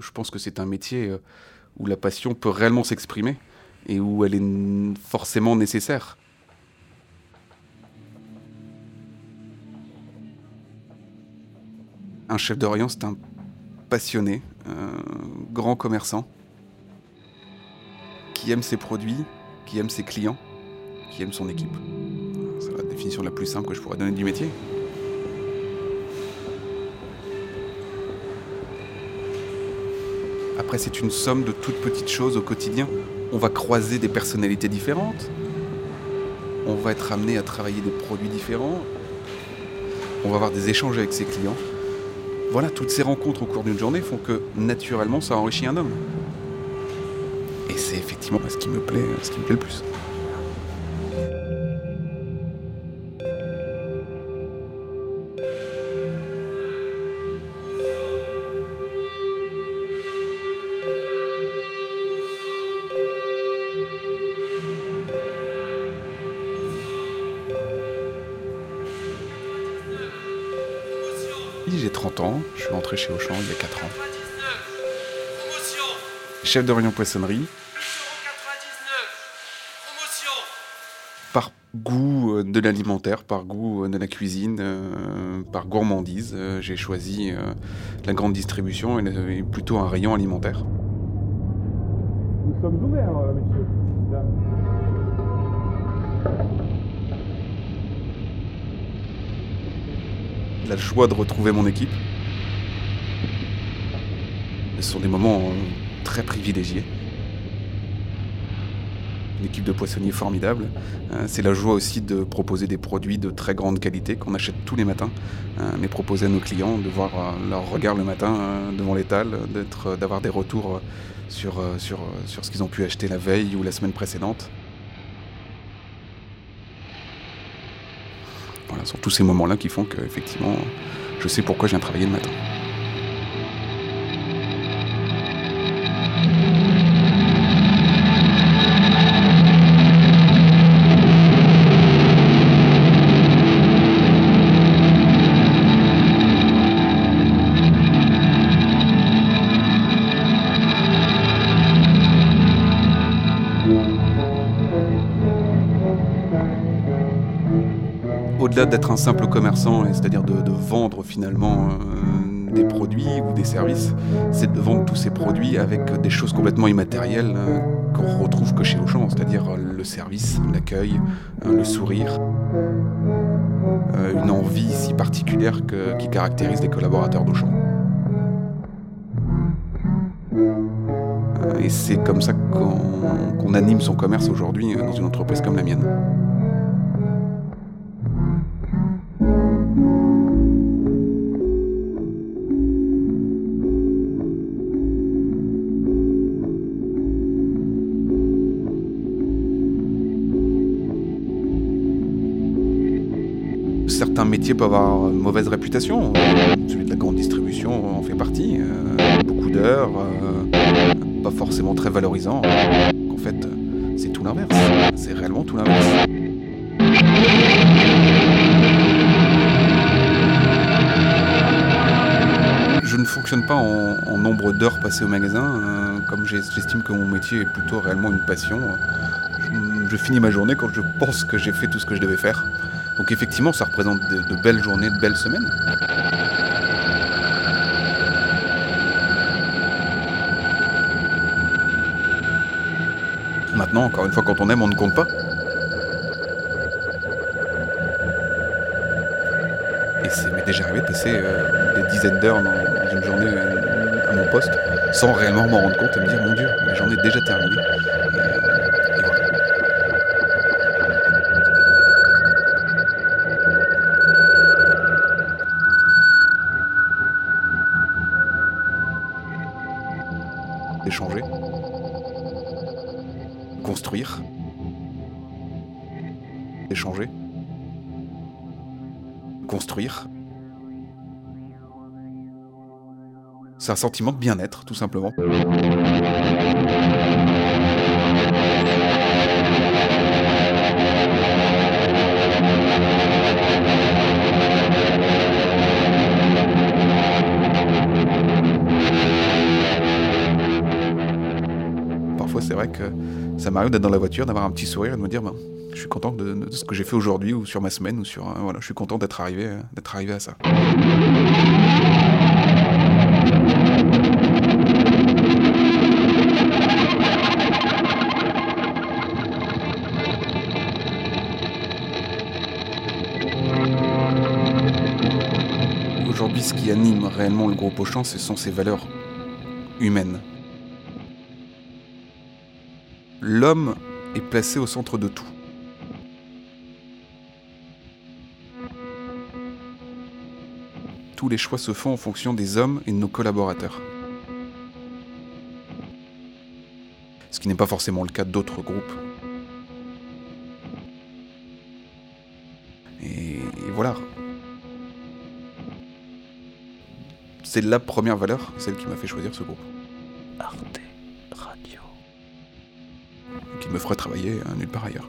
je pense que c'est un métier euh, où la passion peut réellement s'exprimer et où elle est forcément nécessaire. Un chef rayon, c'est un passionné, un grand commerçant, qui aime ses produits, qui aime ses clients, qui aime son équipe. C'est la définition la plus simple que je pourrais donner du métier. Après, c'est une somme de toutes petites choses au quotidien. On va croiser des personnalités différentes. On va être amené à travailler des produits différents. On va avoir des échanges avec ses clients. Voilà, toutes ces rencontres au cours d'une journée font que naturellement ça enrichit un homme. Et c'est effectivement ce qui me plaît, ce qui me plaît le plus. J'ai 30 ans, je suis entré chez Auchan il y a 4 ans. Chef de rayon poissonnerie. Par goût euh, de l'alimentaire, par goût euh, de la cuisine, euh, par gourmandise, j'ai choisi la grande distribution et plutôt un rayon alimentaire. Nous sommes ouverts, messieurs. La joie de retrouver mon équipe. Ce sont des moments très privilégiés. Une équipe de poissonniers formidable. Euh, c'est la joie aussi de proposer des produits de très grande qualité qu'on achète tous les matins, euh, mais proposer à nos clients de voir euh, leur regard le matin devant l'étal, d'avoir des retours sur, sur ce qu'ils ont pu acheter la veille ou la semaine précédente. Voilà, sont tous ces moments-là qui font que, effectivement, je sais pourquoi je viens travailler le matin. Au-delà d'être un simple commerçant, c'est-à-dire de, vendre finalement euh, des produits ou des services, c'est de vendre tous ces produits avec des choses complètement immatérielles euh, qu'on retrouve que chez Auchan, c'est-à-dire euh, le service, l'accueil, le sourire, une envie si particulière qui caractérise les collaborateurs d'Auchan. Et c'est comme ça qu'on anime son commerce aujourd'hui dans une entreprise comme la mienne. Certains métiers peuvent avoir une mauvaise réputation. Celui de la grande distribution en fait partie. Euh, beaucoup d'heures, euh, pas forcément très valorisant. En fait, c'est tout l'inverse. C'est réellement tout l'inverse. Je ne fonctionne pas en, nombre d'heures passées au magasin. Euh, comme j'estime que mon métier est plutôt réellement une passion, je finis ma journée quand je pense que j'ai fait tout ce que je devais faire. Donc effectivement, ça représente de, belles journées, de belles semaines. Maintenant, encore une fois, quand on aime, on ne compte pas. Et c'est m'est déjà arrivé de passer euh, des dizaines d'heures dans, une journée euh, à mon poste sans réellement m'en rendre compte et me dire mon Dieu, la journée est déjà terminée. échanger, échanger, construire. C'est un sentiment de bien-être, tout simplement. parfois c'est vrai que ça m'arrive d'être dans la voiture, d'avoir un petit sourire et de me dire, ben, je suis content de, ce que j'ai fait aujourd'hui ou sur ma semaine ou sur, euh, voilà, je suis content d'être arrivé, euh, d'être arrivé à ça. Aujourd'hui, ce qui anime réellement le groupe Auchan, ce sont ses valeurs humaines. L'homme est placé au centre de tout. Tous les choix se font en fonction des hommes et de nos collaborateurs. Ce qui n'est pas forcément le cas d'autres groupes. Et, et voilà. C'est la première valeur, celle qui m'a fait choisir ce groupe. Arte Radio. Qui me ferait travailler euh, nulle part ailleurs.